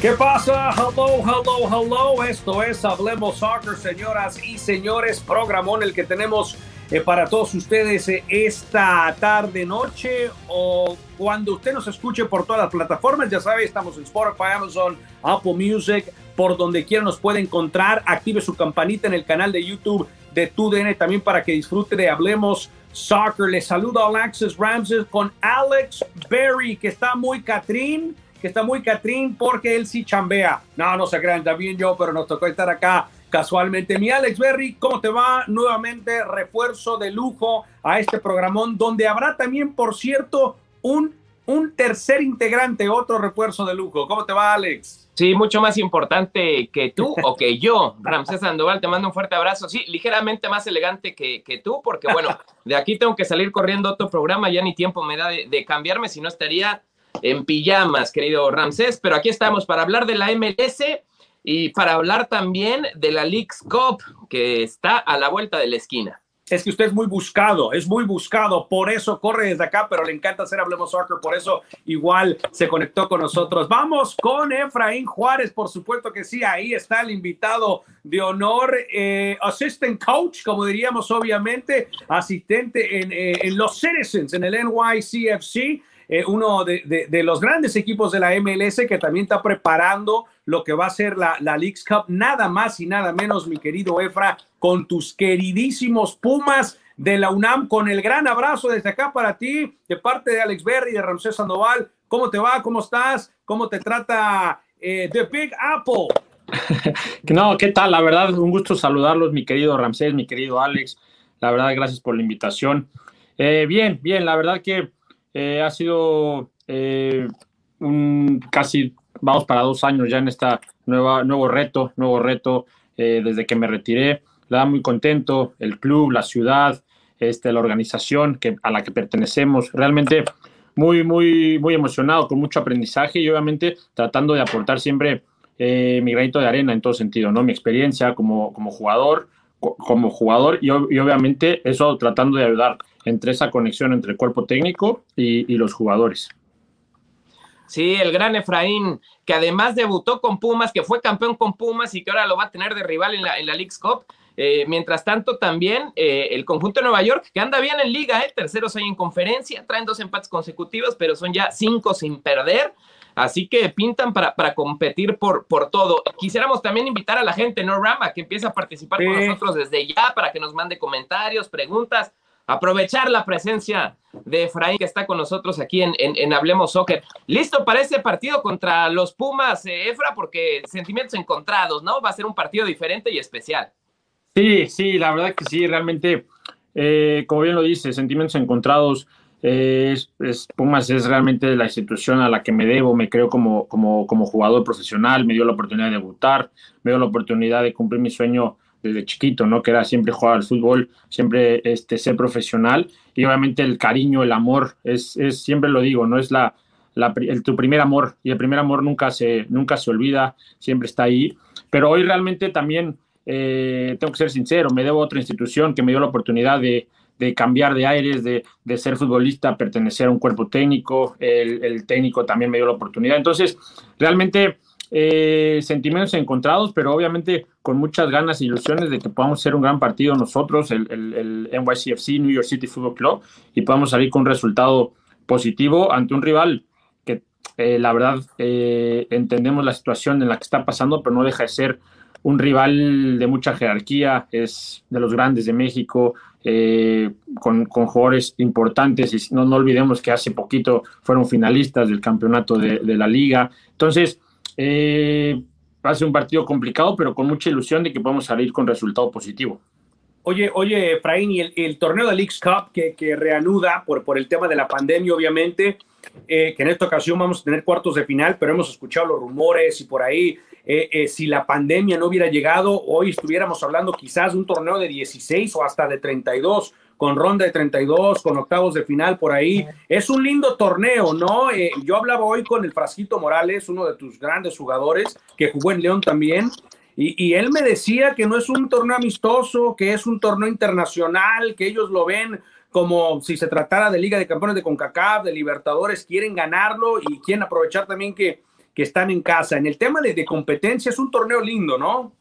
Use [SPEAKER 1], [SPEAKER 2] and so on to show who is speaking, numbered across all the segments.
[SPEAKER 1] ¿Qué pasa? Hello, hello, hello. Esto es Hablemos Soccer, señoras y señores. Programón el que tenemos eh, para todos ustedes eh, esta tarde, noche o cuando usted nos escuche por todas las plataformas. Ya sabe, estamos en Spotify, Amazon, Apple Music, por donde quiera nos puede encontrar. Active su campanita en el canal de YouTube de TUDN también para que disfrute de Hablemos Soccer. Les saluda Alexis Ramses con Alex Berry, que está muy Catrín que está muy Catrín porque él sí chambea. No, no se crean, también yo, pero nos tocó estar acá casualmente. Mi Alex Berry, ¿cómo te va? Nuevamente refuerzo de lujo a este programón, donde habrá también, por cierto, un, un tercer integrante, otro refuerzo de lujo. ¿Cómo te va, Alex?
[SPEAKER 2] Sí, mucho más importante que tú o que yo. Ramsés Sandoval, te mando un fuerte abrazo. Sí, ligeramente más elegante que, que tú, porque bueno, de aquí tengo que salir corriendo a otro programa, ya ni tiempo me da de, de cambiarme, si no estaría en pijamas, querido Ramsés, pero aquí estamos para hablar de la MLS y para hablar también de la League's Cup, que está a la vuelta de la esquina.
[SPEAKER 1] Es que usted es muy buscado, es muy buscado, por eso corre desde acá, pero le encanta hacer Hablemos Soccer, por eso igual se conectó con nosotros. Vamos con Efraín Juárez, por supuesto que sí, ahí está el invitado de honor, eh, assistant coach, como diríamos obviamente, asistente en, eh, en los Citizens, en el NYCFC eh, uno de, los grandes equipos de la MLS que también está preparando lo que va a ser la, la Cup, nada más y nada menos, mi querido Efra, con tus queridísimos Pumas de la UNAM, con el gran abrazo desde acá para ti, de parte de Alex Berry, de Ramsés Sandoval. ¿Cómo te va? ¿Cómo estás? ¿Cómo te trata eh, The Big Apple?
[SPEAKER 3] no, ¿qué tal? La verdad, un gusto saludarlos, mi querido Ramsés, mi querido Alex. La verdad, gracias por la invitación. Eh, bien, bien, la verdad que eh, ha sido eh, un casi, vamos para dos años ya en esta nueva, nuevo reto, nuevo reto eh, desde que me retiré. La da muy contento, el club, la ciudad, este, la organización que, a la que pertenecemos. Realmente muy, muy, muy emocionado, con mucho aprendizaje y obviamente tratando de aportar siempre eh, mi granito de arena en todo sentido, ¿no? Mi experiencia como, como jugador, como jugador y, y, obviamente eso tratando de ayudar entre esa conexión entre el cuerpo técnico y, y, los jugadores.
[SPEAKER 2] Sí, el gran Efraín, que además debutó con Pumas, que fue campeón con Pumas y que ahora lo va a tener de rival en la, en la League's Cup. Eh, mientras tanto, también eh, el conjunto de Nueva York, que anda bien en liga, eh, terceros ahí en conferencia, traen dos empates consecutivos, pero son ya cinco sin perder. Así que pintan para, para competir por, por todo. Quisiéramos también invitar a la gente, ¿no, Rama? Que empiece a participar sí. con nosotros desde ya para que nos mande comentarios, preguntas. Aprovechar la presencia de Efraín que está con nosotros aquí en, Hablemos Soccer. ¿Listo para ese partido contra los Pumas, eh, Efra? Porque sentimientos encontrados, ¿no? Va a ser un partido diferente y especial.
[SPEAKER 3] Sí, sí, la verdad que sí, realmente, eh, como bien lo dice, sentimientos encontrados. Eh, Pumas es realmente la institución a la que me debo, me creo como, como, como jugador profesional, me dio la oportunidad de debutar, me dio la oportunidad de cumplir mi sueño desde chiquito, ¿no? Que era siempre jugar al fútbol, siempre este, ser profesional. Y obviamente el cariño, el amor, es, es siempre lo digo, no es la, la el, tu primer amor. Y el primer amor nunca se, nunca se olvida, siempre está ahí, pero hoy realmente también eh, tengo que ser sincero, me debo a otra institución que me dio la oportunidad de, de cambiar de aires, de, de, ser futbolista, pertenecer a un cuerpo técnico, el, el técnico también me dio la oportunidad, entonces realmente eh, sentimientos encontrados, pero obviamente con muchas ganas e ilusiones de que podamos ser un gran partido nosotros, el, NYCFC, New York City Football Club, y podamos salir con un resultado positivo ante un rival que eh, la verdad eh, entendemos la situación en la que está pasando, pero no deja de ser un rival de mucha jerarquía, es de los grandes de México, con, con, jugadores importantes, y no, no olvidemos que hace poquito fueron finalistas del campeonato de, de la liga. Entonces, eh, va un partido complicado, pero con mucha ilusión de que podamos salir con resultado positivo.
[SPEAKER 1] Oye, oye, Efraín, y el, torneo de Leagues Cup que, reanuda por, por el tema de la pandemia, obviamente, eh, que en esta ocasión vamos a tener cuartos de final, pero hemos escuchado los rumores y por ahí, eh, eh, si la pandemia no hubiera llegado, hoy estuviéramos hablando quizás de un torneo de 16 o hasta de 32 con ronda de 32, con octavos de final por ahí. Es un lindo torneo, ¿no? Eh, yo hablaba hoy con el Frasquito Morales, uno de tus grandes jugadores, que jugó en León también, y, él me decía que no es un torneo amistoso, que es un torneo internacional, que ellos lo ven como si se tratara de Liga de Campeones de CONCACAF, de Libertadores, quieren ganarlo y quieren aprovechar también que, que están en casa. En el tema de, de competencia es un torneo lindo, ¿no?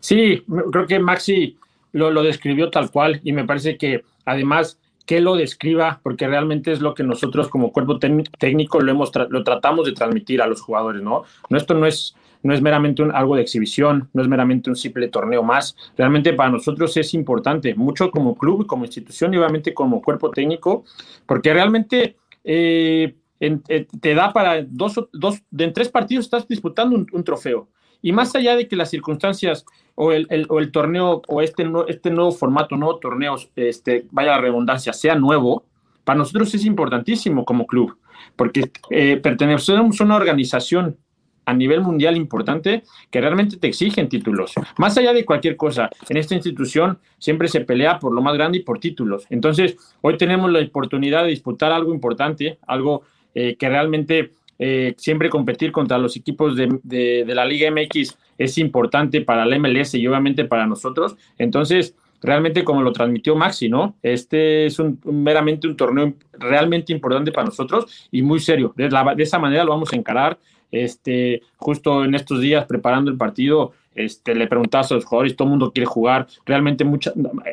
[SPEAKER 3] Sí, creo que Maxi lo, lo describió tal cual y me parece que además que lo describa, porque realmente es lo que nosotros como cuerpo técnico lo, hemos lo tratamos de transmitir a los jugadores, ¿no? no esto no es, no es meramente un, algo de exhibición, no es meramente un simple torneo más, realmente para nosotros es importante, mucho como club, como institución y obviamente como cuerpo técnico, porque realmente eh, eh, te da para dos, dos, en tres partidos estás disputando un trofeo. Y más allá de que las circunstancias o el, o el torneo o este, este nuevo formato, nuevo torneo, este, vaya la redundancia, sea nuevo, para nosotros es importantísimo como club, porque eh, pertenecemos a una organización a nivel mundial importante que realmente te exigen títulos. Más allá de cualquier cosa, en esta institución siempre se pelea por lo más grande y por títulos. Entonces, hoy tenemos la oportunidad de disputar algo importante, algo eh, que realmente eh, siempre competir contra los equipos de, la Liga MX es importante para la MLS y obviamente para nosotros. Entonces, realmente como lo transmitió Maxi, ¿no? Este es un, meramente un torneo realmente importante para nosotros y muy serio. De, de, esa manera lo vamos a encarar. Este, justo en estos días preparando el partido, este, le preguntas a los jugadores, todo el mundo quiere jugar. Realmente, mucha,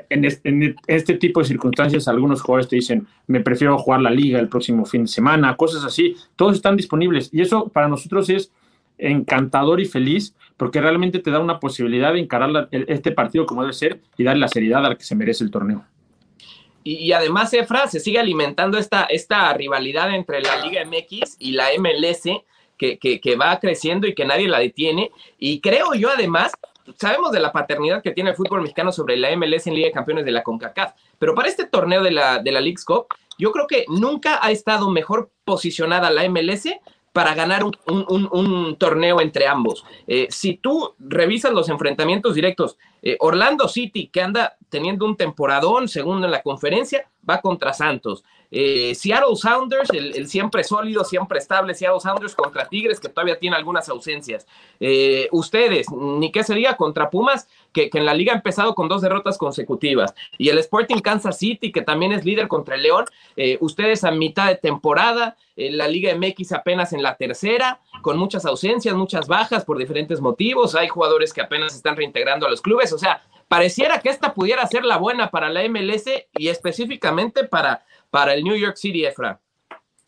[SPEAKER 3] en, este, tipo de circunstancias, algunos jugadores te dicen, me prefiero jugar la liga el próximo fin de semana, cosas así. Todos están disponibles y eso para nosotros es encantador y feliz porque realmente te da una posibilidad de encarar este partido como debe ser y darle la seriedad al que se merece el torneo.
[SPEAKER 2] Y, además, Efra, se sigue alimentando esta, esta rivalidad entre la Liga MX y la MLS que, va creciendo y que nadie la detiene. Y creo yo además, sabemos de la paternidad que tiene el fútbol mexicano sobre la MLS en Liga de Campeones de la CONCACAF, pero para este torneo de la, de la League's Cup, yo creo que nunca ha estado mejor posicionada la MLS para ganar un, torneo entre ambos. Eh, si tú revisas los enfrentamientos directos, eh, Orlando City, que anda teniendo un temporadón, segundo en la conferencia, va contra Santos. Eh, Seattle Sounders, el, siempre sólido, siempre estable Seattle Sounders contra Tigres, que todavía tiene algunas ausencias. Eh, ustedes, ni qué sería contra Pumas, que, en la liga ha empezado con dos derrotas consecutivas. Y el Sporting Kansas City, que también es líder contra el León. Eh, ustedes a mitad de temporada, la Liga MX apenas en la tercera, con muchas ausencias, muchas bajas por diferentes motivos. Hay jugadores que apenas están reintegrando a los clubes. O sea, pareciera que esta pudiera ser la buena para la MLS y específicamente para para el New York City, Efra?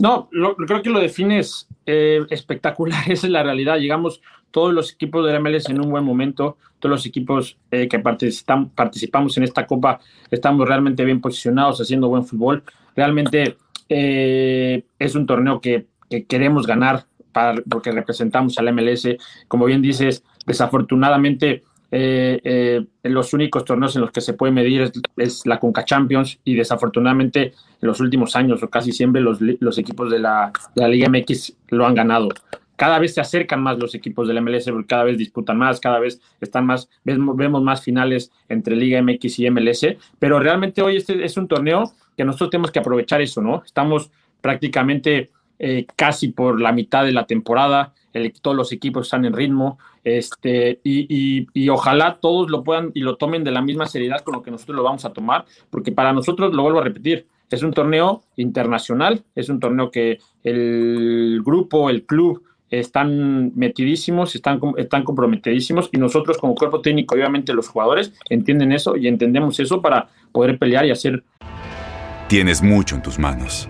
[SPEAKER 3] No, creo que lo defines eh, espectacular, esa es la realidad. Llegamos todos los equipos de la MLS en un buen momento, todos los equipos eh, que participamos en esta copa estamos realmente bien posicionados, haciendo buen fútbol. Realmente eh, es un torneo que, queremos ganar para, porque representamos al MLS. Como bien dices, desafortunadamente eh, los únicos torneos en los que se puede medir es, la Conca Champions y desafortunadamente en los últimos años o casi siempre los, equipos de la, Liga MX lo han ganado cada vez se acercan más los equipos del MLS, cada vez disputan más, cada vez están más, vemos, más finales entre Liga MX y MLS, pero realmente hoy este es un torneo que nosotros tenemos que aprovechar eso, ¿no? Estamos prácticamente eh, casi por la mitad de la temporada, todos los equipos están en ritmo, este, y, y, ojalá todos lo puedan y lo tomen de la misma seriedad con lo que nosotros lo vamos a tomar, porque para nosotros, lo vuelvo a repetir, es un torneo internacional, es un torneo que el grupo, el club, están metidísimos, están, están comprometidísimos y nosotros como cuerpo técnico, obviamente los jugadores entienden eso y entendemos eso para poder pelear y hacer.
[SPEAKER 4] Tienes mucho en tus manos,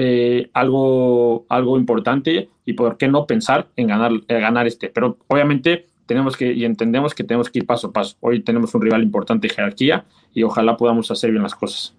[SPEAKER 3] Eh, algo, algo importante y por qué no pensar en ganar, ganar este. Pero obviamente tenemos que y entendemos que tenemos que ir paso a paso. Hoy tenemos un rival importante de jerarquía y ojalá podamos hacer bien las cosas.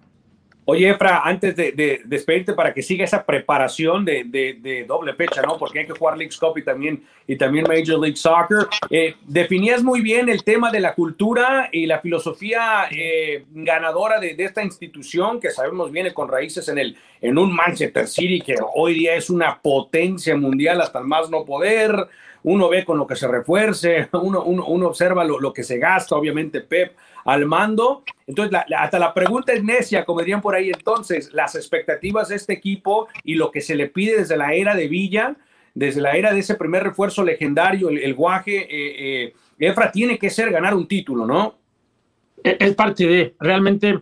[SPEAKER 1] Oye, Efra, antes de, despedirte para que siga esa preparación de, doble fecha, ¿no? Porque hay que jugar League Cup y también, y también Major League Soccer. Eh, definías muy bien el tema de la cultura y la filosofía eh, ganadora de, esta institución que sabemos viene con raíces en, el, en un Manchester City que hoy día es una potencia mundial hasta el más no poder. Uno ve con lo que se refuerce, uno, uno, observa lo, lo que se gasta, obviamente Pep al mando. Entonces, hasta la pregunta es necia, como dirían por ahí entonces, las expectativas de este equipo y lo que se le pide desde la era de Villa, desde la era de ese primer refuerzo legendario, el, guaje, eh, eh, Efra, tiene que ser ganar un título, ¿no?
[SPEAKER 3] Es parte de, realmente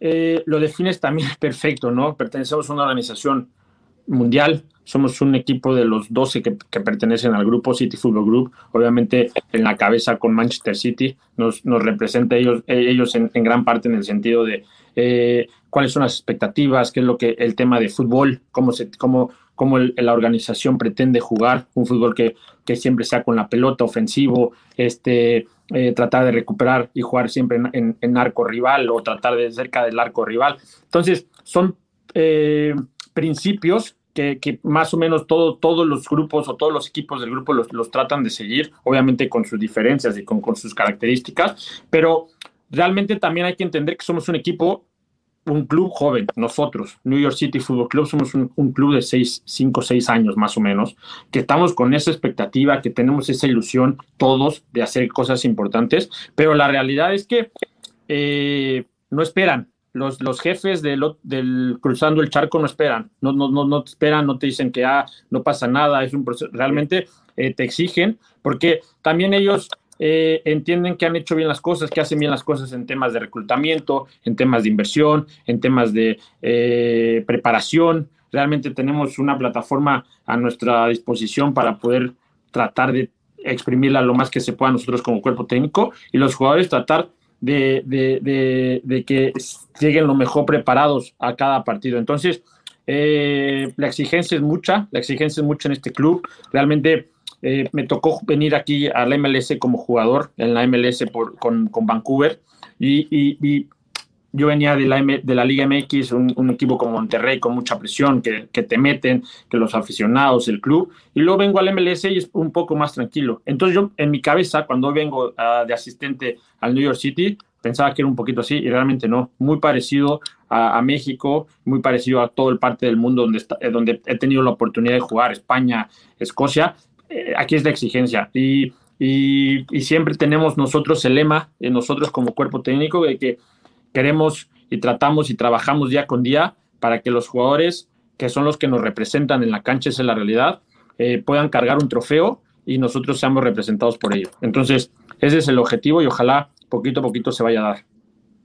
[SPEAKER 3] eh, lo defines también perfecto, ¿no? Pertenecemos a una organización mundial, somos un equipo de los 12 que, pertenecen al grupo City Football Group, obviamente en la cabeza con Manchester City, nos, nos representa ellos, ellos en, gran parte en el sentido de eh, cuáles son las expectativas, qué es lo que el tema de fútbol, cómo, se, cómo, cómo la organización pretende jugar, un fútbol que, que siempre sea con la pelota ofensivo, este, eh, tratar de recuperar y jugar siempre en, en, arco rival o tratar de cerca del arco rival. Entonces, son eh, principios que, más o menos todo, todos los grupos o todos los equipos del grupo los, tratan de seguir, obviamente con sus diferencias y con, con, sus características, pero realmente también hay que entender que somos un equipo, un club joven, nosotros, New York City Football Club, somos un, un club de 5 o 6 años más o menos, que estamos con esa expectativa, que tenemos esa ilusión todos de hacer cosas importantes, pero la realidad es que eh, no esperan, los, los jefes del, del, cruzando el charco no esperan, no, no, no, no te esperan, no te dicen que ah, no pasa nada, es un proceso, realmente eh, te exigen, porque también ellos eh, entienden que han hecho bien las cosas, que hacen bien las cosas en temas de reclutamiento, en temas de inversión, en temas de eh, preparación. Realmente tenemos una plataforma a nuestra disposición para poder tratar de exprimirla lo más que se pueda nosotros como cuerpo técnico y los jugadores tratar de, de, de, que lleguen lo mejor preparados a cada partido. Entonces, eh, la exigencia es mucha, la exigencia es mucha en este club. Realmente eh, me tocó venir aquí a la MLS como jugador, en la MLS por, con, con, Vancouver, y, y yo venía de la, de la Liga MX, un, equipo como Monterrey con mucha presión, que, te meten, que los aficionados, el club, y luego vengo al MLS y es un poco más tranquilo. Entonces yo en mi cabeza, cuando vengo ah, de asistente al New York City, pensaba que era un poquito así y realmente no, muy parecido a, México, muy parecido a todo el parte del mundo donde, eh, donde he tenido la oportunidad de jugar, España, Escocia, eh, aquí es la exigencia. Y, y, siempre tenemos nosotros el lema, eh, nosotros como cuerpo técnico, de que queremos y tratamos y trabajamos día con día para que los jugadores, que son los que nos representan en la cancha, esa es la realidad, eh, puedan cargar un trofeo y nosotros seamos representados por ello. Entonces, ese es el objetivo y ojalá poquito a poquito se vaya a dar.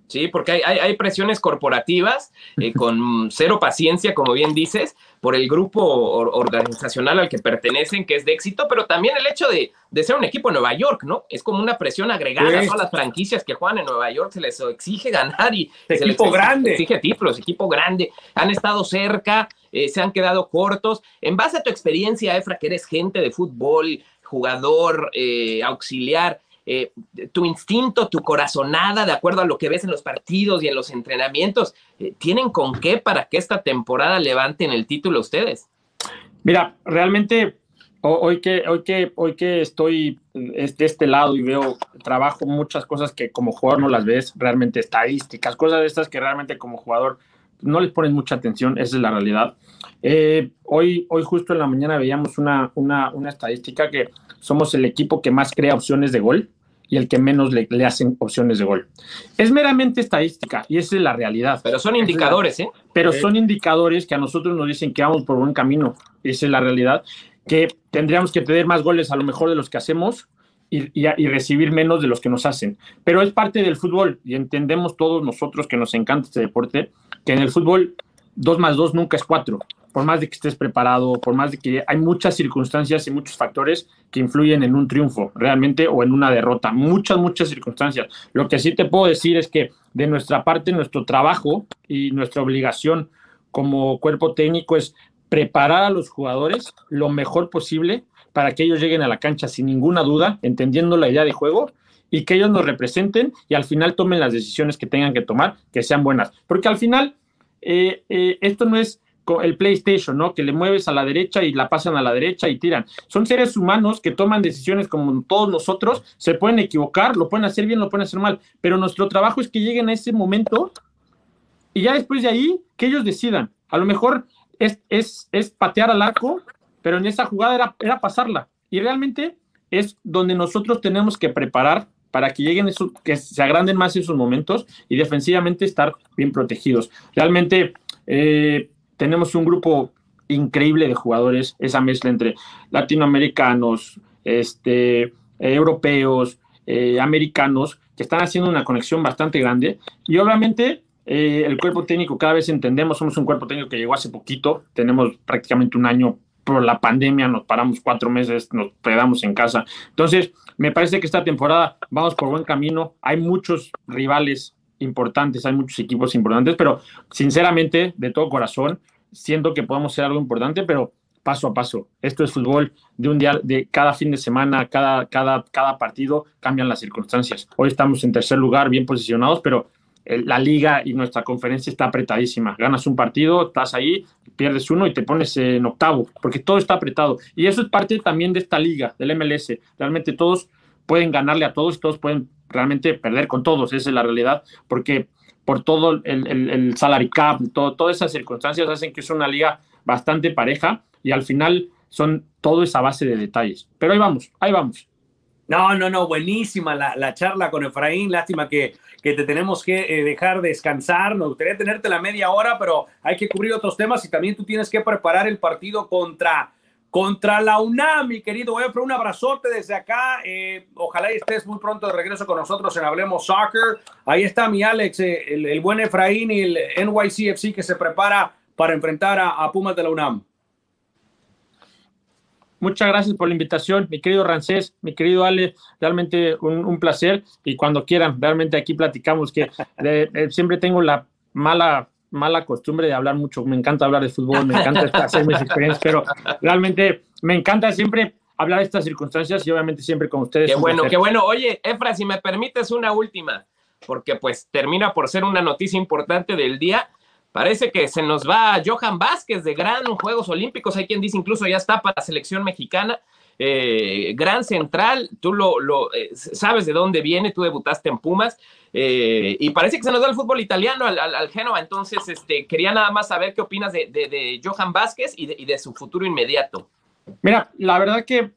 [SPEAKER 2] Sí, porque hay, hay, hay presiones corporativas eh, con cero paciencia, como bien dices, por el grupo or organizacional al que pertenecen, que es de éxito, pero también el hecho de, de ser un equipo en Nueva York, ¿no? Es como una presión agregada sí. a todas las franquicias que juegan en Nueva York, se les exige ganar y
[SPEAKER 1] equipo
[SPEAKER 2] les
[SPEAKER 1] grande.
[SPEAKER 2] exige títulos, equipo grande, han estado cerca, eh, se han quedado cortos. En base a tu experiencia, Efra, que eres gente de fútbol, jugador, eh, auxiliar, eh, tu instinto, tu corazonada, de acuerdo a lo que ves en los partidos y en los entrenamientos, eh, ¿tienen con qué para que esta temporada levanten el título ustedes?
[SPEAKER 3] Mira, realmente hoy que, hoy que, hoy que estoy de este lado y veo, trabajo muchas cosas que como jugador no las ves, realmente estadísticas, cosas de estas que realmente como jugador no les pones mucha atención, esa es la realidad. Eh, hoy, hoy justo en la mañana veíamos una, una, una, estadística que somos el equipo que más crea opciones de gol y el que menos le, le, hacen opciones de gol. Es meramente estadística y esa es la realidad.
[SPEAKER 2] Pero son indicadores, ¿eh?
[SPEAKER 3] Pero son indicadores que a nosotros nos dicen que vamos por buen camino. Esa es la realidad. Que tendríamos que pedir más goles a lo mejor de los que hacemos y, y, y, recibir menos de los que nos hacen. Pero es parte del fútbol y entendemos todos nosotros que nos encanta este deporte, que en el fútbol 2 más 2 nunca es 4. Por más de que estés preparado, por más de que hay muchas circunstancias y muchos factores que influyen en un triunfo realmente o en una derrota. Muchas, muchas circunstancias. Lo que sí te puedo decir es que de nuestra parte, nuestro trabajo y nuestra obligación como cuerpo técnico es preparar a los jugadores lo mejor posible para que ellos lleguen a la cancha sin ninguna duda, entendiendo la idea de juego y que ellos nos representen y al final tomen las decisiones que tengan que tomar, que sean buenas. Porque al final, eh, eh, esto no es el PlayStation, ¿no? Que le mueves a la derecha y la pasan a la derecha y tiran. Son seres humanos que toman decisiones como todos nosotros, se pueden equivocar, lo pueden hacer bien, lo pueden hacer mal, pero nuestro trabajo es que lleguen a ese momento y ya después de ahí, que ellos decidan. A lo mejor es, es, es patear al arco, pero en esa jugada era, era pasarla. Y realmente es donde nosotros tenemos que preparar para que lleguen esos, que se agranden más esos momentos y defensivamente estar bien protegidos. Realmente eh, tenemos un grupo increíble de jugadores, esa mezcla entre latinoamericanos, este, europeos, eh, americanos, que están haciendo una conexión bastante grande. Y obviamente eh, el cuerpo técnico cada vez entendemos, somos un cuerpo técnico que llegó hace poquito, tenemos prácticamente un año por la pandemia, nos paramos cuatro meses, nos quedamos en casa. Entonces, me parece que esta temporada vamos por buen camino. Hay muchos rivales importantes, hay muchos equipos importantes, pero sinceramente, de todo corazón, siento que podemos hacer algo importante, pero paso a paso. Esto es fútbol de un día, de cada fin de semana, cada, cada, cada partido cambian las circunstancias. Hoy estamos en tercer lugar, bien posicionados, pero la liga y nuestra conferencia está apretadísima. Ganas un partido, estás ahí, pierdes uno y te pones en octavo, porque todo está apretado. Y eso es parte también de esta liga, del MLS. Realmente todos pueden ganarle a todos, todos pueden realmente perder con todos, esa es la realidad, porque por todo el, el, el salary cap, todo, todas esas circunstancias hacen que es una liga bastante pareja y al final son todo esa base de detalles. Pero ahí vamos, ahí vamos.
[SPEAKER 1] No, no, no, buenísima la, la charla con Efraín. Lástima que, que te tenemos que eh, dejar descansar. Nos gustaría tenerte la media hora, pero hay que cubrir otros temas y también tú tienes que preparar el partido contra, contra la UNAM, mi querido Efra. Un abrazote desde acá. Eh, ojalá estés muy pronto de regreso con nosotros en Hablemos Soccer. Ahí está mi Alex, eh, el, buen Efraín y el NYCFC que se prepara para enfrentar a, Pumas de la UNAM.
[SPEAKER 3] Muchas gracias por la invitación, mi querido Rancés, mi querido Ale, realmente un, placer y cuando quieran, realmente aquí platicamos que de, de, siempre tengo la mala mala costumbre de hablar mucho, me encanta hablar de fútbol, me encanta hacer mis experiencias, pero realmente me encanta siempre hablar de estas circunstancias y obviamente siempre con ustedes.
[SPEAKER 2] Qué bueno, qué bueno. Oye, Efra, si me permites una última, porque pues termina por ser una noticia importante del día. Parece que se nos va Johan Vázquez de Gran Juegos Olímpicos. Hay quien dice incluso ya está para la selección mexicana. Eh, gran central, tú lo, eh, sabes de dónde viene, tú debutaste en Pumas eh, y parece que se nos da el fútbol italiano al, al, Génova. Entonces, este, quería nada más saber qué opinas de, de, de Johan Vázquez y de, su futuro inmediato.
[SPEAKER 3] Mira, la verdad que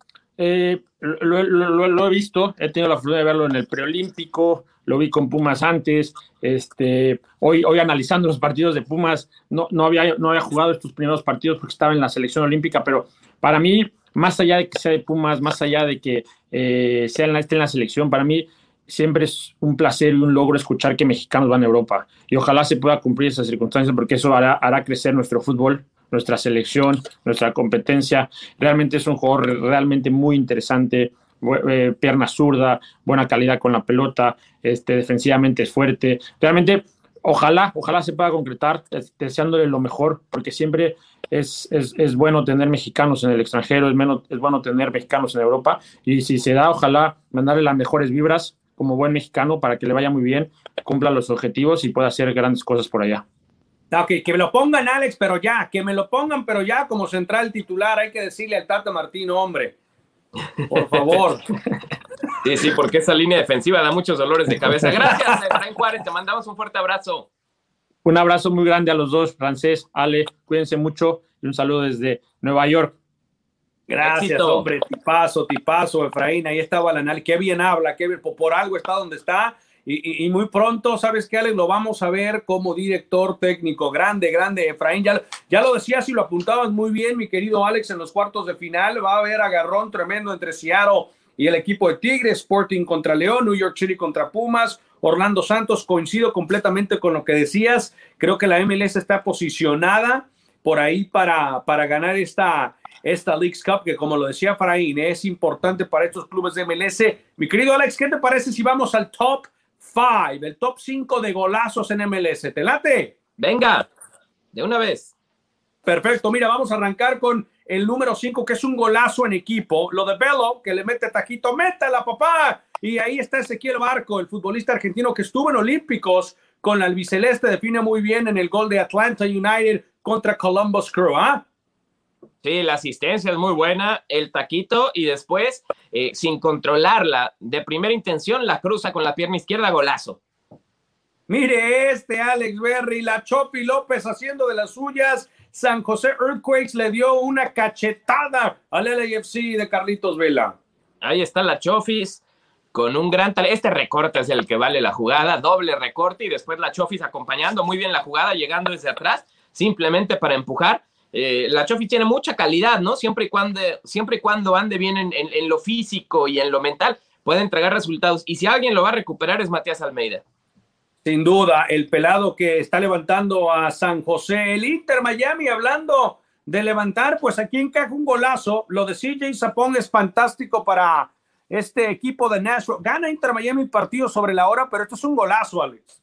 [SPEAKER 3] lo, lo, lo, he visto, he tenido la fortuna de verlo en el preolímpico, lo vi con Pumas antes, este, hoy, hoy analizando los partidos de Pumas, no, no, había, no había jugado estos primeros partidos porque estaba en la selección olímpica, pero para mí, más allá de que sea de Pumas, más allá de que eh, sea en la, esté en la selección, para mí siempre es un placer y un logro escuchar que mexicanos van a Europa. Y ojalá se pueda cumplir esa circunstancia porque eso hará, crecer nuestro fútbol, nuestra selección, nuestra competencia. Realmente es un jugador realmente muy interesante, eh, pierna zurda, buena calidad con la pelota, este, defensivamente es fuerte. Realmente, ojalá, ojalá se pueda concretar, deseándole lo mejor, porque siempre es, es, es, bueno tener mexicanos en el extranjero, es, menos, es bueno tener mexicanos en Europa, y si se da, ojalá mandarle las mejores vibras como buen mexicano para que le vaya muy bien, cumpla los objetivos y pueda hacer grandes cosas por allá.
[SPEAKER 1] Ok, que me lo pongan, Alex, pero ya, que me lo pongan, pero ya como central titular, hay que decirle al Tata Martino, hombre, por favor.
[SPEAKER 2] Sí, sí, porque esa línea defensiva da muchos dolores de cabeza. Gracias, Efraín Juárez, te mandamos un fuerte abrazo.
[SPEAKER 3] Un abrazo muy grande a los dos, Francés, Ale, cuídense mucho y un saludo desde Nueva York.
[SPEAKER 1] Gracias, Éxito. hombre, tipazo, tipazo, Efraín, ahí estaba la anal, qué bien habla, qué bien, por algo está donde está. Y, y, y, muy pronto, ¿sabes qué, Alex? Lo vamos a ver como director técnico. Grande, grande, Efraín. Ya, ya lo decías y lo apuntabas muy bien, mi querido Alex, en los cuartos de final. Va a haber agarrón tremendo entre Seattle y el equipo de Tigres, Sporting contra León, New York City contra Pumas, Orlando Santos. Coincido completamente con lo que decías. Creo que la MLS está posicionada por ahí para, para ganar esta, esta Leagues Cup, que como lo decía Efraín, es importante para estos clubes de MLS. Mi querido Alex, ¿qué te parece si vamos al top 5, el top 5 de golazos en MLS? ¿Te late?
[SPEAKER 2] Venga, de una vez.
[SPEAKER 1] Perfecto, mira, vamos a arrancar con el número 5, que es un golazo en equipo. Lo de Velo, que le mete taquito, métela, papá. Y ahí está Ezequiel Barco, el futbolista argentino que estuvo en Olímpicos con la albiceleste, define muy bien en el gol de Atlanta United contra Columbus Crew, ¿ah?
[SPEAKER 2] Sí, la asistencia es muy buena, el taquito y después, eh, sin controlarla, de primera intención, la cruza con la pierna izquierda, golazo.
[SPEAKER 1] Mire este Alex Berry, la Chopi López haciendo de las suyas. San José Earthquakes le dio una cachetada al LAFC de Carlitos Vela.
[SPEAKER 2] Ahí está la Chofis con un gran talento. Este recorte es el que vale la jugada, doble recorte y después la Chofis acompañando muy bien la jugada, llegando desde atrás, simplemente para empujar. Eh, la Chofis tiene mucha calidad, ¿no? Siempre y cuando, siempre y cuando ande bien en, en, en lo físico y en lo mental, puede entregar resultados. Y si alguien lo va a recuperar es Matías Almeida.
[SPEAKER 1] Sin duda, el pelado que está levantando a San José, el Inter Miami, hablando de levantar, pues aquí encaja un golazo. Lo de CJ Sapón es fantástico para este equipo de Nashville. Gana Inter Miami partido sobre la hora, pero esto es un golazo, Alex.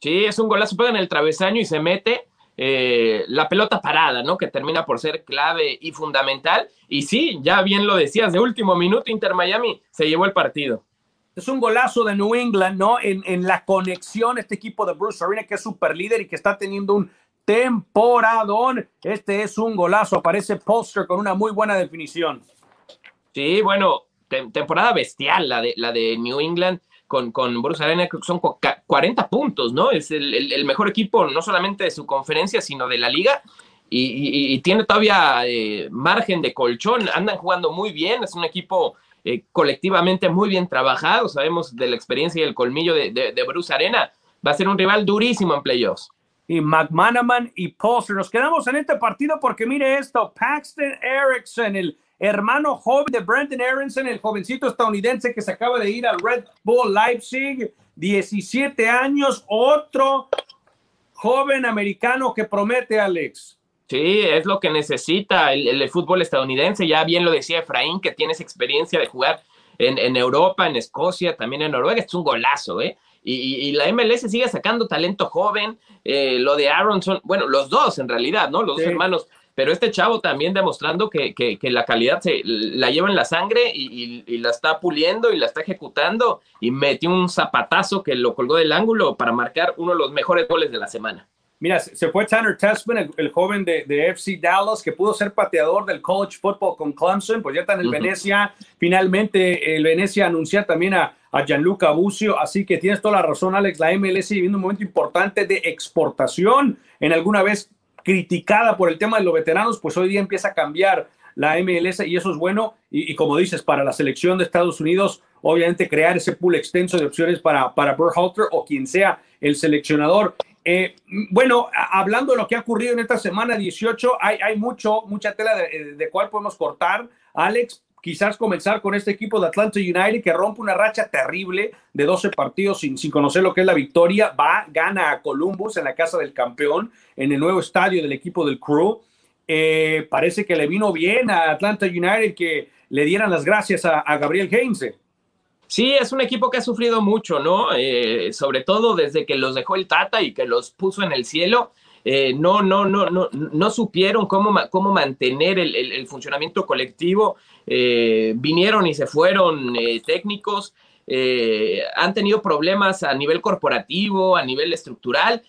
[SPEAKER 2] Sí, es un golazo, pega en el travesaño y se mete eh, la pelota parada, ¿no? Que termina por ser clave y fundamental. Y sí, ya bien lo decías, de último minuto Inter Miami se llevó el partido.
[SPEAKER 1] Es un golazo de New England, ¿no? En, en la conexión, este equipo de Bruce Arena, que es super líder y que está teniendo un temporadón. Este es un golazo. Aparece Poster con una muy buena definición.
[SPEAKER 2] Sí, bueno, te temporada bestial la de, la de New England con, con Bruce Arena, creo que son 40 puntos, ¿no? Es el, el, mejor equipo no solamente de su conferencia, sino de la liga. Y, y, y tiene todavía eh, margen de colchón. Andan jugando muy bien. Es un equipo eh, colectivamente muy bien trabajado. Sabemos de la experiencia y el colmillo de, de, Bruce Arena. Va a ser un rival durísimo en playoffs
[SPEAKER 1] y McManaman y Poster. Nos quedamos en este partido porque mire esto, Paxton Erickson, el hermano joven de Brandon Aronson, el jovencito estadounidense que se acaba de ir al Red Bull Leipzig, 17 años, otro joven americano que promete, Alex.
[SPEAKER 2] Sí, es lo que necesita el, el, fútbol estadounidense. Ya bien lo decía Efraín, que tienes experiencia de jugar en, en Europa, en Escocia, también en Noruega. Es un golazo, ¿eh? Y, y, la MLS sigue sacando talento joven, eh, lo de Aronson, bueno, los dos en realidad, ¿no? Los sí. dos hermanos, pero este chavo también demostrando que, que, que, la calidad se la lleva en la sangre y, y, la está puliendo y la está ejecutando y metió un zapatazo que lo colgó del ángulo para marcar uno de los mejores goles de la semana.
[SPEAKER 1] Mira, se fue Tanner Tessman, el, el, joven de, de, FC Dallas, que pudo ser pateador del college football con Clemson, pues ya está en el uh -huh. Venecia. Finalmente, el Venecia anuncia también a, a Gianluca Bucio, así que tienes toda la razón, Alex. La MLS viviendo un momento importante de exportación, en alguna vez criticada por el tema de los veteranos, pues hoy día empieza a cambiar la MLS y eso es bueno. Y, y como dices, para la selección de Estados Unidos, obviamente crear ese pool extenso de opciones para, para Berhalter o quien sea el seleccionador. Eh, bueno, hablando de lo que ha ocurrido en esta semana 18, hay, mucho, mucha tela de, de cuál podemos cortar, Alex. quizás comenzar con este equipo de Atlanta United que rompe una racha terrible de 12 partidos sin, sin conocer lo que es la victoria. Va, gana a Columbus en la casa del campeón, en el nuevo estadio del equipo del Crew. Eh, parece que le vino bien a Atlanta United que le dieran las gracias a, a Gabriel Heinze.
[SPEAKER 2] Sí, es un equipo que ha sufrido mucho, ¿no? Eh, sobre todo desde que los dejó el Tata y que los puso en el cielo. Eh, no, no, no, no, no supieron cómo, cómo mantener el, funcionamiento colectivo. Eh, vinieron y se fueron técnicos. han tenido problemas a nivel corporativo, a nivel estructural.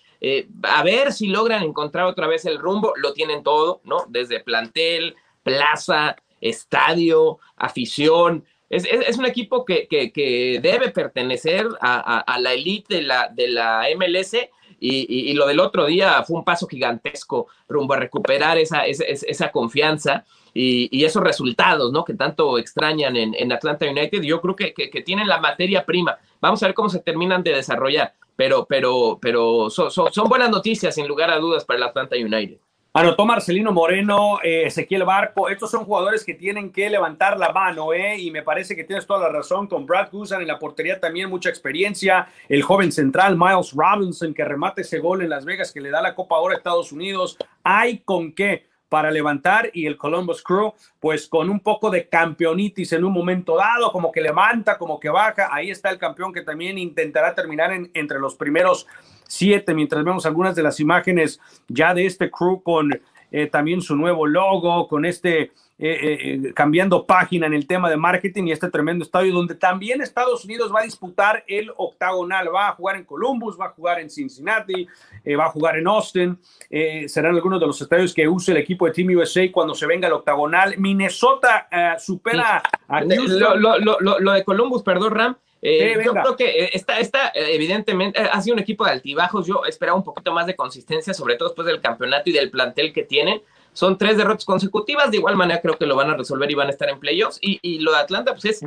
[SPEAKER 2] a ver si logran encontrar otra vez el rumbo. Lo tienen todo, ¿no? Desde plantel, plaza, estadio, afición. Es, un equipo que, debe pertenecer a, la elite de la, de la MLS y, lo del otro día fue un paso gigantesco rumbo a recuperar esa, esa, confianza y, esos resultados ¿no? que tanto extrañan en, Atlanta United. Yo creo que, tienen la materia prima. Vamos a ver cómo se terminan de desarrollar, pero, pero, pero son, son buenas noticias sin lugar a dudas para el Atlanta United.
[SPEAKER 1] Anotó Marcelino Moreno, eh, Ezequiel Barco. Estos son jugadores que tienen que levantar la mano, ¿eh? Y me parece que tienes toda la razón. Con Brad Guzan en la portería también mucha experiencia. El joven central Miles Robinson que remate ese gol en Las Vegas que le da la Copa ahora a Estados Unidos. Hay con qué para levantar y el Columbus Crew, pues con un poco de campeonitis en un momento dado, como que levanta, como que baja. Ahí está el campeón que también intentará terminar en, entre los primeros siete, mientras vemos algunas de las imágenes ya de este crew con eh, también su nuevo logo, con este eh, eh, cambiando página en el tema de marketing y este tremendo estadio donde también Estados Unidos va a disputar el octagonal, va a jugar en Columbus, va a jugar en Cincinnati, eh, va a jugar en Austin, eh, serán algunos de los estadios que use el equipo de Team USA cuando se venga el octagonal. Minnesota supera
[SPEAKER 2] sí. a Lo, lo, lo, lo, de Columbus, perdón Ram, eh, yo creo que está, está evidentemente, ha sido un equipo de altibajos. Yo esperaba un poquito más de consistencia, sobre todo después del campeonato y del plantel que tienen. Son tres derrotas consecutivas. De igual manera, creo que lo van a resolver y van a estar en playoffs. Y, y lo de Atlanta, pues es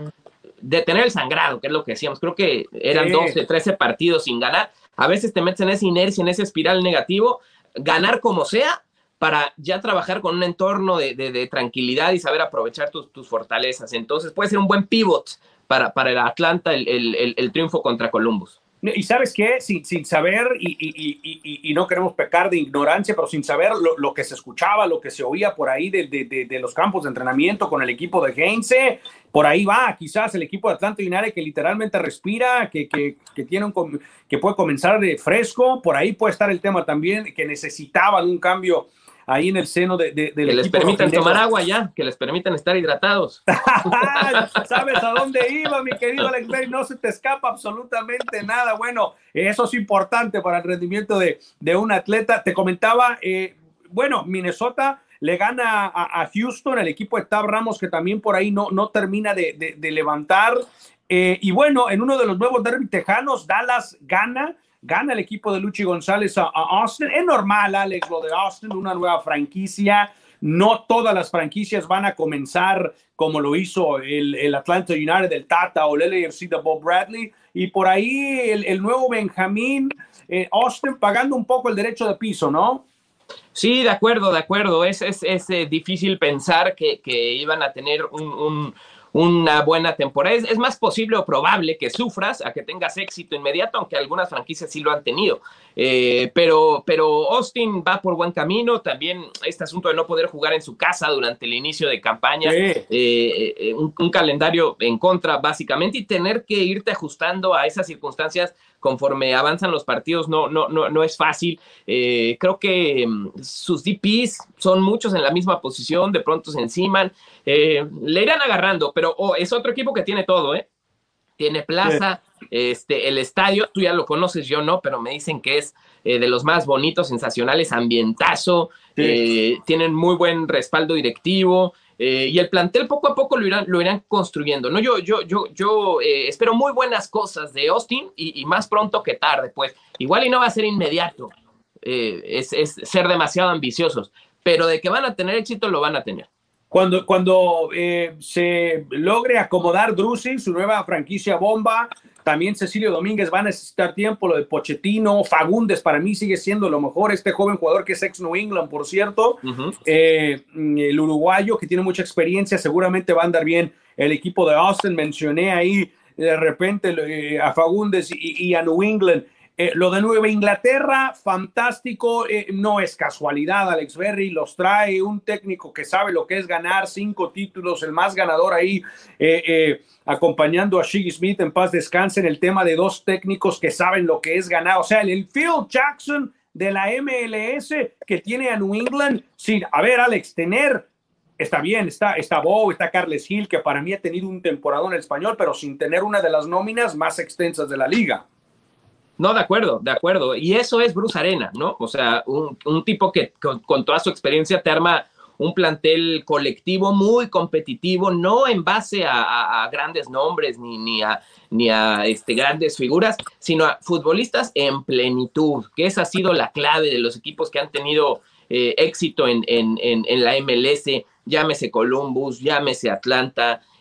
[SPEAKER 2] detener el sangrado, que es lo que decíamos. Creo que eran sí. 12, 13 partidos sin ganar. A veces te metes en esa inercia, en esa espiral negativo. Ganar como sea, para ya trabajar con un entorno de, de, de tranquilidad y saber aprovechar tus, tus, fortalezas. Entonces puede ser un buen pivot para, para el Atlanta el, el, el, el triunfo contra Columbus.
[SPEAKER 1] Y sabes qué, sin, sin saber, y, y, y, y, no queremos pecar de ignorancia, pero sin saber lo, lo que se escuchaba, lo que se oía por ahí de, de, de, los campos de entrenamiento con el equipo de Heinze, por ahí va quizás el equipo de Atlanta United que literalmente respira, que, que, que, tiene un, que puede comenzar de fresco, por ahí puede estar el tema también, que necesitaban un cambio ahí en el seno de, de, del
[SPEAKER 2] que les permitan tomar agua ya, que les permitan estar hidratados.
[SPEAKER 1] ¿Sabes a dónde iba, mi querido Alex Bay? No se te escapa absolutamente nada. Bueno, eso es importante para el rendimiento de, de un atleta. Te comentaba, eh, bueno, Minnesota le gana a, a, Houston, el equipo de Tab Ramos, que también por ahí no, no termina de, de, de levantar. Eh, y bueno, en uno de los nuevos derbis tejanos, Dallas gana gana el equipo de Luchi González a, Austin. Es normal, Alex, lo de Austin, una nueva franquicia. No todas las franquicias van a comenzar como lo hizo el, el Atlanta United del Tata o el LAFC de Bob Bradley. Y por ahí el, el nuevo Benjamín eh, Austin pagando un poco el derecho de piso, ¿no?
[SPEAKER 2] Sí, de acuerdo, de acuerdo. Es, es, es eh, difícil pensar que, que, iban a tener un una buena temporada. Es, es, más posible o probable que sufras a que tengas éxito inmediato, aunque algunas franquicias sí lo han tenido. Eh, pero, pero Austin va por buen camino. También este asunto de no poder jugar en su casa durante el inicio de campaña, sí. eh, eh, un, un, calendario en contra básicamente y tener que irte ajustando a esas circunstancias conforme avanzan los partidos no, no, no, no es fácil. Eh, creo que um, sus DPs son muchos en la misma posición, de pronto se enciman, eh, le irán agarrando, pero oh, es otro equipo que tiene todo, ¿eh? Tiene plaza, sí. este, el estadio, tú ya lo conoces, yo no, pero me dicen que es eh, de los más bonitos, sensacionales, ambientazo, sí. tienen muy buen respaldo directivo, eh, y el plantel poco a poco lo irán, lo irán construyendo. ¿no? Yo, yo, yo, yo eh, espero muy buenas cosas de Austin y, y, más pronto que tarde, pues. Igual y no va a ser inmediato, eh, es, es, ser demasiado ambiciosos, pero de que van a tener éxito, lo van a tener.
[SPEAKER 1] Cuando, cuando se logre acomodar Drusi, su nueva franquicia bomba, También Cecilio Domínguez va a necesitar tiempo, lo de Pochettino, Fagundes para mí sigue siendo lo mejor, este joven jugador que es ex New England, por cierto, eh, el uruguayo que tiene mucha experiencia, seguramente va a andar bien. El equipo de Austin, mencioné ahí de repente eh, a Fagundes y, a New England. Eh, lo de Nueva Inglaterra, fantástico, no es casualidad, Alex Berry los trae un técnico que sabe lo que es ganar cinco títulos, el más ganador ahí, acompañando a Shiggy Smith en paz descanse en el tema de dos técnicos que saben lo que es ganar. O sea, el, Phil Jackson de la MLS que tiene a New England sin, a ver, Alex, tener, está bien, está, está está Carles Hill, que para mí ha tenido un temporada en el español, pero sin tener una de las nóminas más extensas de la liga.
[SPEAKER 2] No, de acuerdo, de acuerdo. Y eso es Bruce Arena, ¿no? O sea, un, tipo que con, toda su experiencia te arma un plantel colectivo muy competitivo, no en base a, grandes nombres ni, ni a, ni a este, grandes figuras, sino a futbolistas en plenitud, que esa ha sido la clave de los equipos que han tenido eh, éxito en, en, en, en la MLS, llámese Columbus, llámese Atlanta,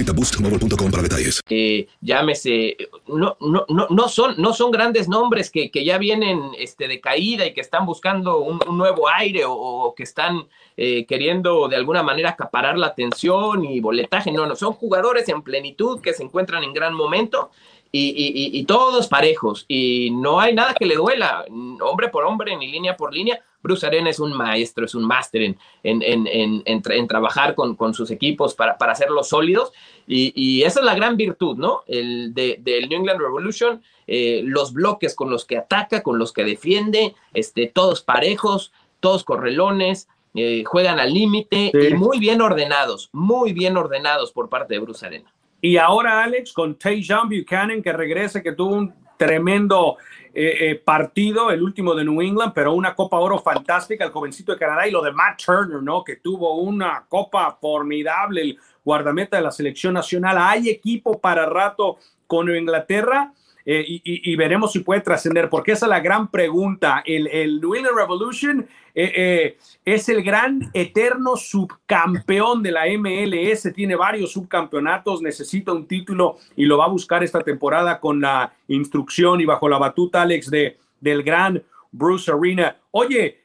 [SPEAKER 5] Visita boostmobile.com para detalles.
[SPEAKER 2] Eh, llámese, no, no, no, no, son, no son grandes nombres que, que, ya vienen este, de caída y que están buscando un, nuevo aire o, que están eh, queriendo de alguna manera acaparar la atención y boletaje. No, no, son jugadores en plenitud que se encuentran en gran momento y, todos parejos y no hay nada que le duela, hombre por hombre ni línea por línea. Bruce Arena es un maestro, es un máster en, en, en, trabajar con, con, sus equipos para, para hacerlos sólidos y, esa es la gran virtud, ¿no? El del New England Revolution, eh, los bloques con los que ataca, con los que defiende, este, todos parejos, todos correlones, eh, juegan al límite y muy bien ordenados, muy bien ordenados por parte de Bruce Arena.
[SPEAKER 1] Y ahora, Alex, con Tajon Buchanan, que regresa, que tuvo un tremendo eh, eh, partido, el último de New England, pero una Copa Oro fantástica, el jovencito de Canadá, y lo de Matt Turner, ¿no? Que tuvo una Copa formidable, el guardameta de la selección nacional. Hay equipo para rato con Inglaterra. Eh, y, veremos si puede trascender, porque esa es la gran pregunta. El, el New England Revolution eh, eh, es el gran eterno subcampeón de la MLS, tiene varios subcampeonatos, necesita un título y lo va a buscar esta temporada con la instrucción y bajo la batuta, Alex, de, del gran Bruce Arena. Oye,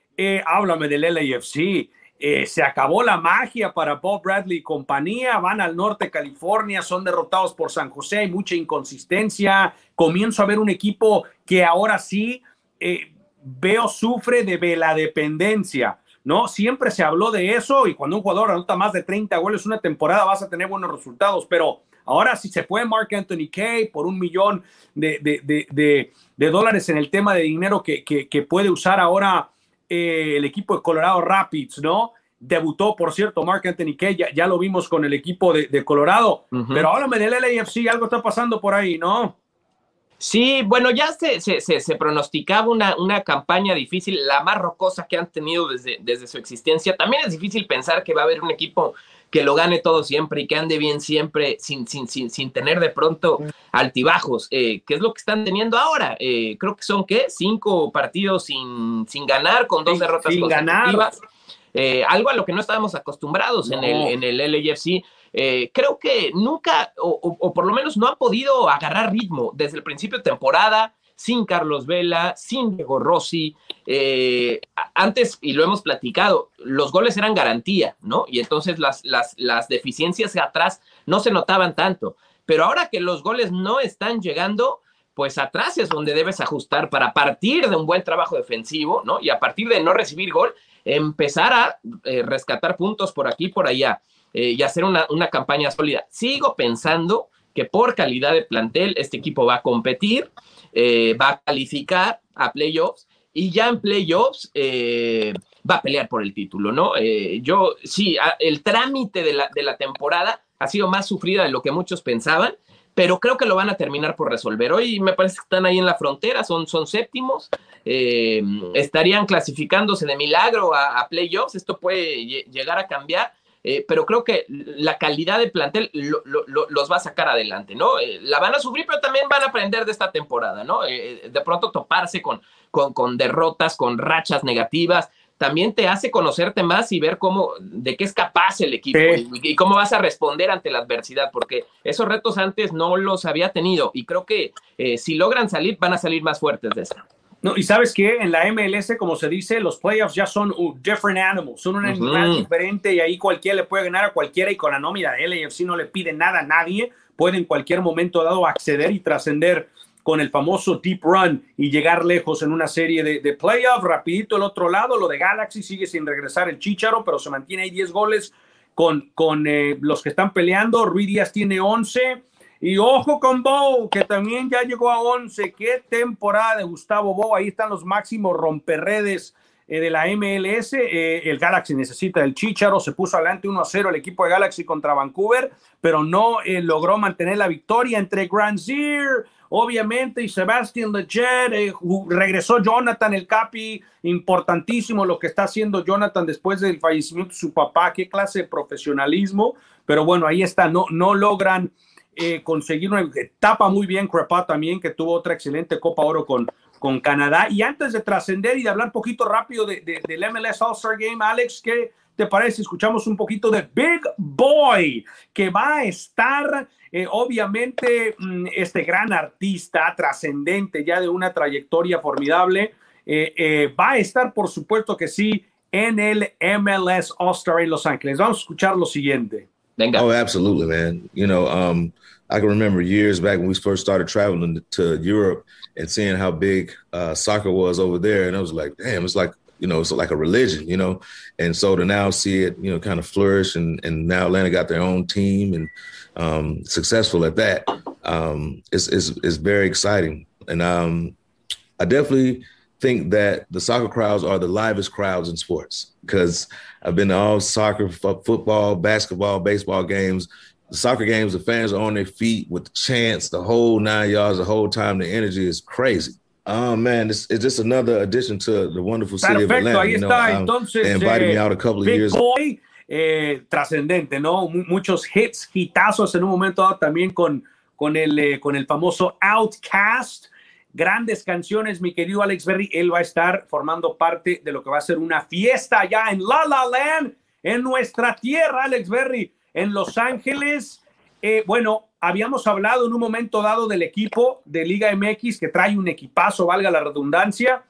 [SPEAKER 1] háblame del LAFC. Eh, se acabó la magia para Bob Bradley y compañía, van al norte de California, son derrotados por San José, hay mucha inconsistencia, comienzo a ver un equipo que ahora sí eh, veo sufre de la dependencia, ¿no? Siempre se habló de eso y cuando un jugador anota más de 30 goles una temporada vas a tener buenos resultados, pero ahora si se fue Mark Anthony Kay por un millón de, dólares en el tema de dinero que, que puede usar ahora eh, el equipo de Colorado Rapids, ¿no? Debutó, por cierto, Mark Anthony Kay, ya, lo vimos con el equipo de, Colorado, pero ahora me del LAFC, algo está pasando por ahí, ¿no?
[SPEAKER 2] Sí, bueno, ya se, se, pronosticaba una, una, campaña difícil, la más rocosa que han tenido desde, desde su existencia. También es difícil pensar que va a haber un equipo que lo gane todo siempre y que ande bien siempre sin, sin, sin, sin tener de pronto altibajos, eh, que es lo que están teniendo ahora. Eh, creo que son, ¿qué? Cinco partidos sin, sin ganar, con dos derrotas sin consecutivas. Eh, algo a lo que no estábamos acostumbrados en, el, en el LAFC. Eh, creo que nunca, o, o, por lo menos no han podido agarrar ritmo desde el principio de temporada sin Carlos Vela, sin Diego Rossi. Eh, antes, y lo hemos platicado, los goles eran garantía, ¿no? Y entonces las, las, las deficiencias atrás no se notaban tanto. Pero ahora que los goles no están llegando, pues atrás es donde debes ajustar para partir de un buen trabajo defensivo, ¿no? Y a partir de no recibir gol, empezar a eh, rescatar puntos por aquí, por allá, eh, y hacer una, una campaña sólida. Sigo pensando que por calidad de plantel este equipo va a competir, eh, va a calificar a playoffs y ya en playoffs eh, va a pelear por el título, ¿no? Yo, sí, el trámite de la, de la temporada ha sido más sufrida de lo que muchos pensaban, pero creo que lo van a terminar por resolver. Hoy me parece que están ahí en la frontera, son, son séptimos, estarían clasificándose de milagro a, playoffs, esto puede llegar a cambiar. Eh, pero creo que la calidad del plantel los va a sacar adelante, ¿no? Eh, la van a sufrir, pero también van a aprender de esta temporada, ¿no? de pronto toparse con, con, con derrotas, con rachas negativas, también te hace conocerte más y ver cómo, de qué es capaz el equipo y, cómo vas a responder ante la adversidad, porque esos retos antes no los había tenido y creo que eh, si logran salir, van a salir más fuertes de eso.
[SPEAKER 1] No, y sabes que en la MLS, como se dice, los playoffs ya son un different animal, son un animal diferente y ahí cualquiera le puede ganar a cualquiera y con la nómina de LAFC no le pide nada a nadie, puede en cualquier momento dado acceder y trascender con el famoso deep run y llegar lejos en una serie de, de playoff. Rapidito el otro lado, lo de Galaxy sigue sin regresar el Chicharo, pero se mantiene ahí 10 goles con, con eh, los que están peleando. Ruiz Díaz tiene 11. Y ojo con Bow, que también ya llegó a 11. Qué temporada de Gustavo Bow. Ahí están los máximos romperredes eh, de la MLS. Eh, el Galaxy necesita el Chicharo. Se puso adelante 1 0 el equipo de Galaxy contra Vancouver, pero no logró mantener la victoria entre Grand Zir obviamente, y Sebastian Leggett, eh, regresó Jonathan el Capi, importantísimo lo que está haciendo Jonathan después del fallecimiento de su papá, qué clase de profesionalismo, pero bueno, ahí está, no, no logran eh, conseguir una etapa muy bien Crepa también, que tuvo otra excelente Copa Oro con, con Canadá. Y antes de trascender y de hablar un poquito rápido de, del MLS All-Star Game, Alex, ¿qué te parece? Escuchamos un poquito de Big Boy, que va a estar eh, obviamente, mm, este gran artista trascendente ya de una trayectoria formidable eh, va a estar, por supuesto que sí, en el MLS All-Star en Los Ángeles. Vamos a escuchar lo siguiente.
[SPEAKER 6] Venga. Oh, absolutely, man. You know, um, I can remember years back when we first started traveling to Europe and seeing how big uh, soccer was over there. And I was like, damn, it's like, you know, it's like a religion, you know? And so to now see it, you know, kind of flourish and, and now Atlanta got their own team and, um, successful at that um, is, is, is very exciting. And um, I definitely think that the soccer crowds are the livest crowds in sports because I've been to all soccer, f- football, basketball, baseball games. The soccer games, the fans are on their feet with the chants, the whole nine yards, the whole time. The energy is crazy. Oh man, it's, it's just another addition to the wonderful city
[SPEAKER 1] Perfecto,
[SPEAKER 6] of Atlanta.
[SPEAKER 1] Ahí
[SPEAKER 6] you know,
[SPEAKER 1] está. Entonces,
[SPEAKER 6] they invited
[SPEAKER 1] eh,
[SPEAKER 6] me out a couple of
[SPEAKER 1] Big
[SPEAKER 6] years.
[SPEAKER 1] Boy, eh, trascendente, ¿no? Muchos hits, hitazos en un momento dado también con, con, el, eh, con el famoso Outcast. Grandes canciones, mi querido Alex Berry. Él va a estar formando parte de lo que va a ser una fiesta allá en La La Land, en nuestra tierra, Alex Berry, en Los Ángeles. Eh, bueno, habíamos hablado en un momento dado del equipo de Liga MX que trae un equipazo, valga la redundancia.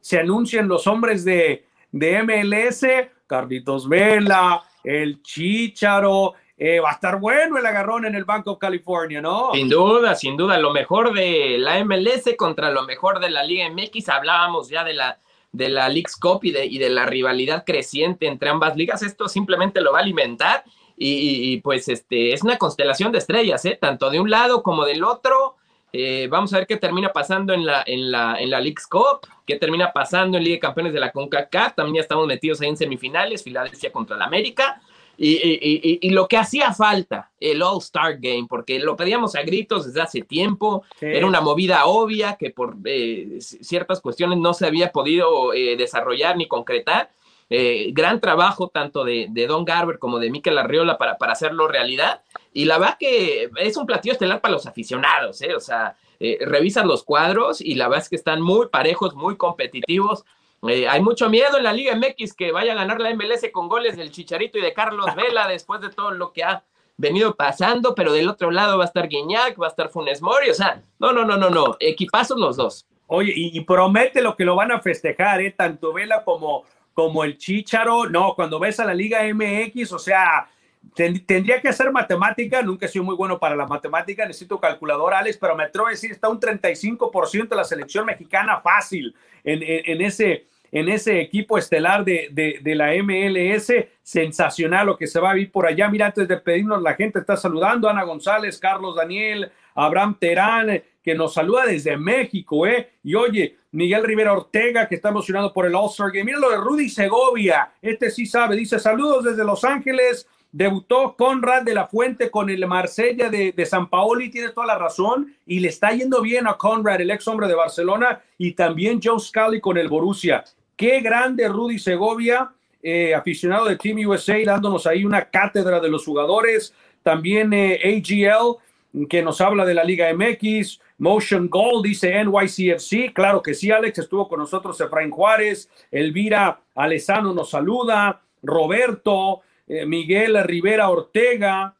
[SPEAKER 1] Se anuncian los hombres de, de MLS Carlitos Vela, el Chicharo. Eh, va a estar bueno el agarrón en el Banco of California, ¿no?
[SPEAKER 2] Sin duda, sin duda. Lo mejor de la MLS contra lo mejor de la Liga MX. Hablábamos ya de la, de la Cup y de, la rivalidad creciente entre ambas ligas. Esto simplemente lo va a alimentar. Y, pues este es una constelación de estrellas, ¿eh? tanto de un lado como del otro. Eh, vamos a ver qué termina pasando en la, en la, en la League's Cup, qué termina pasando en Liga de Campeones de la CONCACAF. También ya estamos metidos ahí en semifinales, Filadelfia contra el América. Y, y, y, lo que hacía falta, el All-Star Game, porque lo pedíamos a gritos desde hace tiempo, sí. era una movida obvia que por eh, ciertas cuestiones no se había podido eh, desarrollar ni concretar. Eh, gran trabajo tanto de, de, Don Garber como de Mikel Arriola para, para hacerlo realidad. Y la verdad que es un platillo estelar para los aficionados, ¿eh? O sea, eh, revisan los cuadros y la verdad es que están muy parejos, muy competitivos. Eh, hay mucho miedo en la Liga MX que vaya a ganar la MLS con goles del Chicharito y de Carlos Vela después de todo lo que ha venido pasando, pero del otro lado va a estar Guiñac, va a estar Funes Mori, o sea, no, no, no, no, no, equipazos los dos.
[SPEAKER 1] Oye, y, promete lo que lo van a festejar, ¿eh? Tanto Vela como, como el Chicharo, no, cuando ves a la Liga MX, o sea, ten, tendría que hacer matemática, nunca he sido muy bueno para la matemática, necesito calculadora, Alex, pero me atrevo a decir, está un 35% de la selección mexicana fácil en, en, en ese en ese equipo estelar de, de, la MLS. Sensacional lo que se va a vivir por allá. Mira, antes de pedirnos, la gente está saludando. Ana González, Carlos Daniel, Abraham Terán, que nos saluda desde México, ¿eh? Y oye, Miguel Rivera Ortega, que está emocionado por el All-Star Game. Mira lo de Rudy Segovia. Este sí sabe. Dice, saludos desde Los Ángeles. Debutó Conrad de la Fuente con el Marsella de, de San Paoli, tiene toda la razón, y le está yendo bien a Conrad, el ex hombre de Barcelona, y también Joe Scully con el Borussia. Qué grande Rudy Segovia, eh, aficionado de Team USA, dándonos ahí una cátedra de los jugadores. También eh, AGL, que nos habla de la Liga MX. Motion Gold dice NYCFC. Claro que sí, Alex. Estuvo con nosotros Efraín Juárez. Elvira Alesano nos saluda. Roberto, eh, Miguel Rivera Ortega.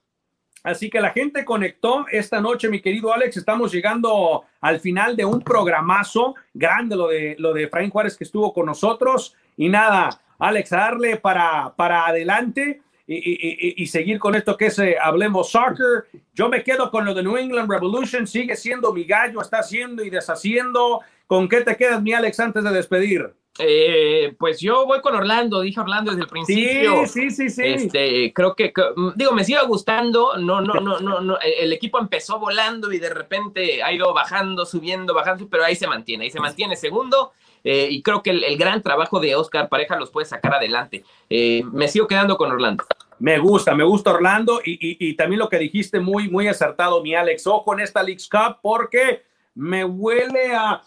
[SPEAKER 1] Así que la gente conectó esta noche, mi querido Alex. Estamos llegando al final de un programazo grande, lo de, lo de Efraín Juárez que estuvo con nosotros. Y nada, Alex, darle para, para adelante y, seguir con esto que es eh, Hablemos Soccer. Yo me quedo con lo de New England Revolution, sigue siendo mi gallo, está haciendo y deshaciendo. ¿Con qué te quedas, mi Alex, antes de despedir?
[SPEAKER 2] Eh, pues yo voy con Orlando, dije Orlando desde el principio.
[SPEAKER 1] Sí, sí, sí, sí.
[SPEAKER 2] Este, creo que, mm, digo, me sigue gustando. No, no, no, no, no. El equipo empezó volando y de repente ha ido bajando, subiendo, bajando, pero ahí se mantiene, ahí se mantiene segundo. Eh, y creo que el, gran trabajo de Oscar Pareja los puede sacar adelante. Eh, me sigo quedando con Orlando.
[SPEAKER 1] Me gusta, me gusta Orlando y, también lo que dijiste muy, muy acertado, mi Alex. Ojo en esta League's Cup porque me huele a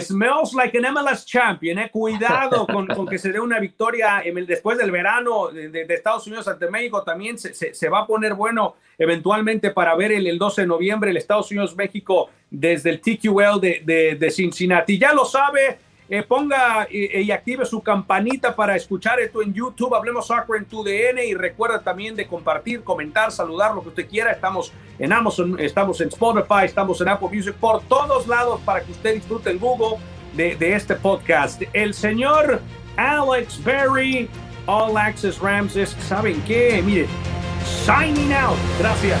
[SPEAKER 1] Smells like an MLS champion, eh. Cuidado con, con, que se dé una victoria en el, después del verano de, Estados Unidos ante México. También se, se, va a poner bueno eventualmente para ver el, el 12 de noviembre el Estados Unidos-México desde el TQL de Cincinnati. Ya lo sabe, eh, ponga y active su campanita para escuchar esto en YouTube. Hablemos Soccer en tu DN y recuerda también de compartir, comentar, saludar lo que usted quiera. Estamos en Amazon, estamos en Spotify, estamos en Apple Music, por todos lados para que usted disfrute el Google de, de este podcast. El señor Alex Berry, All Access Ramses, ¿saben qué? Mire, signing out. Gracias.